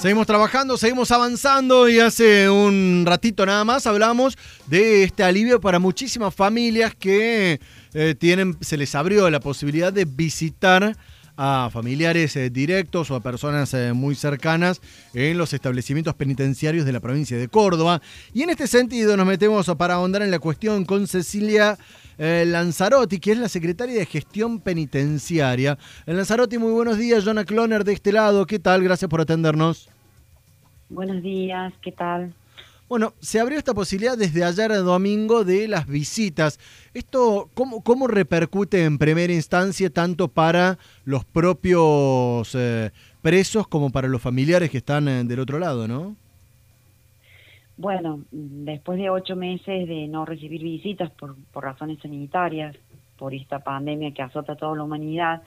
Seguimos trabajando, seguimos avanzando y hace un ratito nada más hablamos de este alivio para muchísimas familias que eh, tienen, se les abrió la posibilidad de visitar a familiares eh, directos o a personas eh, muy cercanas en los establecimientos penitenciarios de la provincia de Córdoba. Y en este sentido nos metemos para ahondar en la cuestión con Cecilia Lanzarotti, que es la secretaria de Gestión Penitenciaria. Lanzarotti, muy buenos días. Jonah Cloner de este lado. ¿Qué tal? Gracias por atendernos. Buenos días, ¿qué tal? Bueno, se abrió esta posibilidad desde ayer domingo de las visitas. ¿Esto cómo, cómo repercute en primera instancia tanto para los propios eh, presos como para los familiares que están eh, del otro lado, no? Bueno, después de ocho meses de no recibir visitas por, por razones sanitarias, por esta pandemia que azota a toda la humanidad,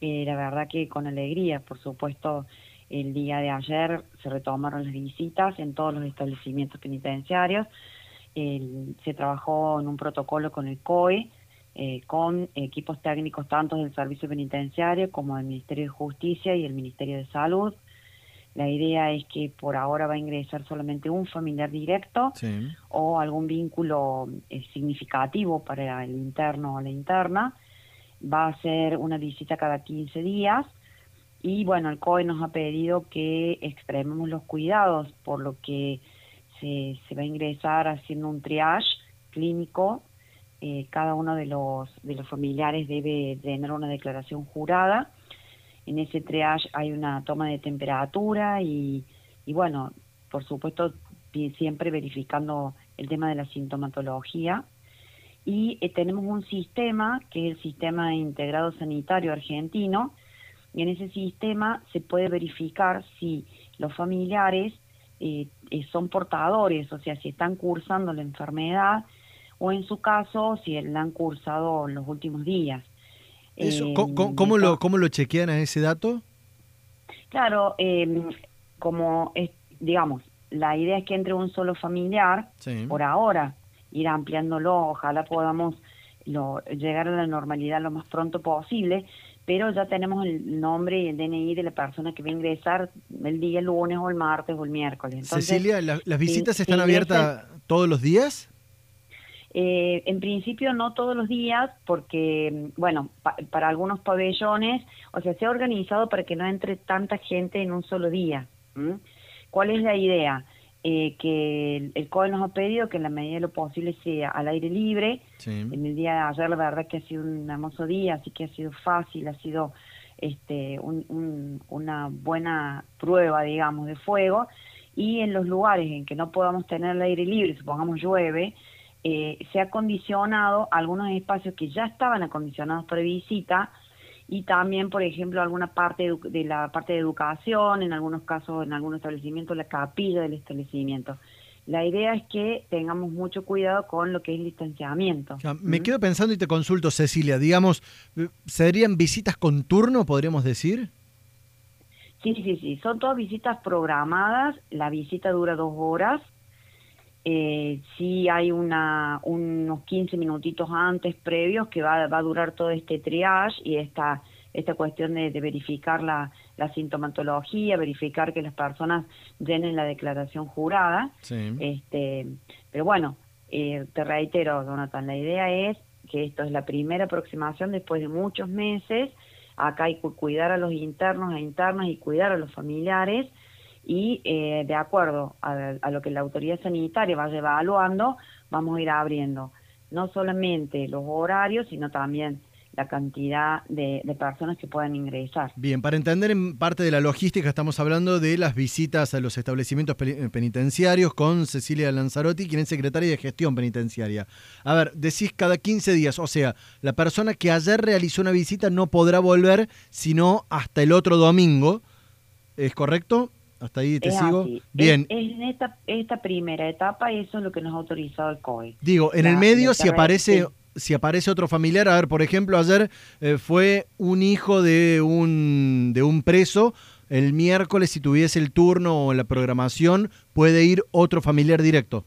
eh, la verdad que con alegría, por supuesto, el día de ayer se retomaron las visitas en todos los establecimientos penitenciarios. se trabajó en un protocolo con el COE, eh, con equipos técnicos tanto del Servicio Penitenciario como del Ministerio de Justicia y el Ministerio de Salud. La idea es que por ahora va a ingresar solamente un familiar directo o algún vínculo eh, significativo para el interno o la interna. Va a ser una visita cada 15 días y bueno, el COE nos ha pedido que extrememos los cuidados, por lo que se, se va a ingresar haciendo un triage clínico. Eh, cada uno de los, de los familiares debe tener una declaración jurada. En ese triage hay una toma de temperatura y, y bueno, por supuesto, siempre verificando el tema de la sintomatología. Y eh, tenemos un sistema, que es el Sistema Integrado Sanitario Argentino, y en ese sistema se puede verificar si los familiares eh, eh, son portadores, o sea, si están cursando la enfermedad o en su caso si la han cursado en los últimos días. Eso, ¿cómo, lo, ¿Cómo lo chequean a ese dato? Claro, em, como es, digamos, la idea es que entre un solo familiar, por ahora, ir ampliándolo, ojalá podamos lo, llegar a la normalidad lo más pronto posible, pero ya tenemos el nombre y el DNI de la persona que va a ingresar el día lunes o el martes o el miércoles. Cecilia, ¿las visitas están abiertas todos los días? Eh, en principio no todos los días, porque, bueno, para algunos pabellones, o sea, se ha organizado para que no entre tanta gente en un solo día. ¿Cuál es la idea? Eh, que el, COE nos ha pedido que en la medida de lo posible sea al aire libre. En el día de ayer la verdad que ha sido un hermoso día, así que ha sido fácil, ha sido este, una buena prueba, digamos, de fuego. Y en los lugares en que no podamos tener el aire libre, supongamos llueve, eh, se ha condicionado algunos espacios que ya estaban acondicionados para visita, y también, por ejemplo, alguna parte de, la parte de educación, en algunos casos, en algunos establecimientos, la capilla del establecimiento. La idea es que tengamos mucho cuidado con lo que es el distanciamiento. me quedo pensando y te consulto, Cecilia, digamos, ¿serían visitas con turno, podríamos decir? Sí, sí, sí, son todas visitas programadas, la visita dura dos horas, eh, sí hay una, unos 15 minutitos antes previos que va, va a durar todo este triage y esta, esta cuestión de, verificar la, la, sintomatología, verificar que las personas llenen la declaración jurada. Este, pero bueno, eh, te reitero, Jonathan, la idea es que esto es la primera aproximación después de muchos meses. Acá hay que cuidar a los internos e internas y cuidar a los familiares y eh, de acuerdo a, lo que la autoridad sanitaria vaya evaluando, vamos a ir abriendo no solamente los horarios, sino también la cantidad de, personas que puedan ingresar. Bien, para entender en parte de la logística, estamos hablando de las visitas a los establecimientos penitenciarios con Cecilia Lanzarotti, quien es secretaria de gestión penitenciaria. A ver, decís cada 15 días, o sea, la persona que ayer realizó una visita no podrá volver sino hasta el otro domingo, ¿es correcto? Hasta ahí te sigo. Bien. en esta, esta primera etapa eso es lo que nos ha autorizado el COE. Digo, en el medio si aparece si aparece otro familiar, a ver, por ejemplo, ayer eh, fue un hijo de un de un preso, el miércoles si tuviese el turno o la programación, puede ir otro familiar directo.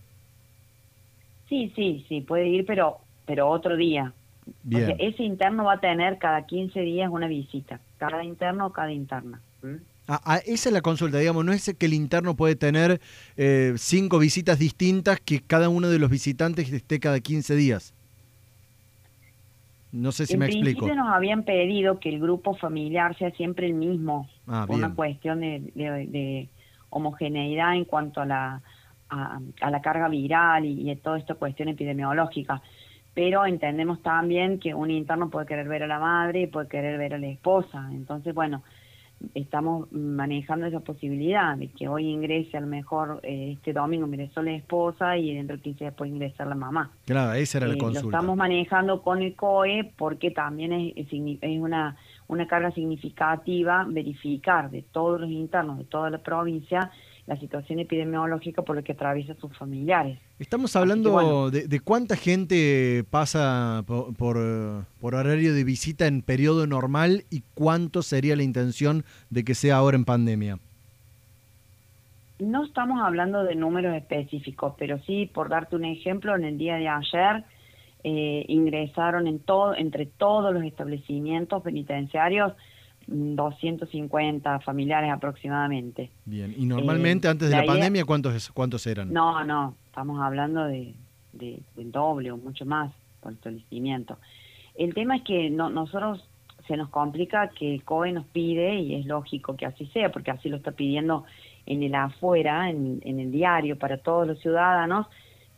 Sí, sí, sí, puede ir, pero pero otro día. Bien. ese interno va a tener cada 15 días una visita, cada interno o cada interna. Ah, ah, esa es la consulta, digamos, no es que el interno puede tener eh, cinco visitas distintas que cada uno de los visitantes esté cada 15 días. No sé si me explico. En nos habían pedido que el grupo familiar sea siempre el mismo, ah, una cuestión de, homogeneidad en cuanto a la, a, la carga viral y, y toda esta cuestión epidemiológica pero entendemos también que un interno puede querer ver a la madre y puede querer ver a la esposa. Entonces, bueno, estamos manejando esa posibilidad de que hoy ingrese a lo mejor eh, este domingo ingresó la esposa y dentro de 15 días puede ingresar la mamá. Claro, esa era la eh, consulta. Lo estamos manejando con el COE porque también es, es una, una carga significativa verificar de todos los internos de toda la provincia la situación epidemiológica por la que atraviesa sus familiares. Estamos hablando de, cuánta gente pasa por, por, horario de visita en periodo normal y cuánto sería la intención de que sea ahora en pandemia. No estamos hablando de números específicos, pero sí, por darte un ejemplo, en el día de ayer eh, ingresaron en todo, entre todos los establecimientos penitenciarios 250 familiares aproximadamente. Bien, y normalmente eh, antes de la, pandemia, ¿cuántos, ¿cuántos eran? No, no, estamos hablando de, de, del doble o mucho más por el establecimiento. El tema es que no, nosotros se nos complica que el COE nos pide, y es lógico que así sea, porque así lo está pidiendo en el afuera, en, en el diario, para todos los ciudadanos,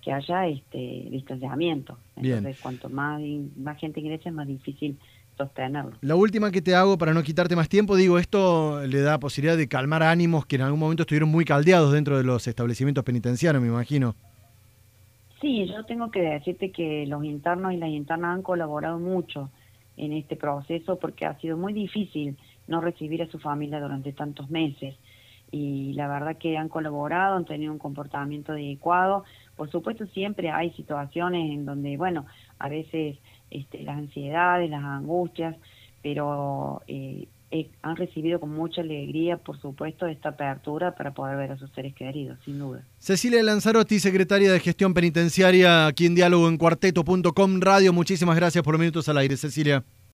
que haya este distanciamiento. Entonces, cuanto más, más gente ingresa, es más difícil sostenerlo. La última que te hago para no quitarte más tiempo, digo, esto le da posibilidad de calmar ánimos que en algún momento estuvieron muy caldeados dentro de los establecimientos penitenciarios, me imagino. Sí, yo tengo que decirte que los internos y las internas han colaborado mucho en este proceso porque ha sido muy difícil no recibir a su familia durante tantos meses y la verdad que han colaborado, han tenido un comportamiento adecuado. Por supuesto siempre hay situaciones en donde, bueno, a veces este, las ansiedades, las angustias, pero eh, eh, han recibido con mucha alegría, por supuesto, esta apertura para poder ver a sus seres queridos, sin duda. Cecilia Lanzarotti, secretaria de Gestión Penitenciaria, aquí en Diálogo en Cuarteto.com Radio. Muchísimas gracias por los minutos al aire, Cecilia.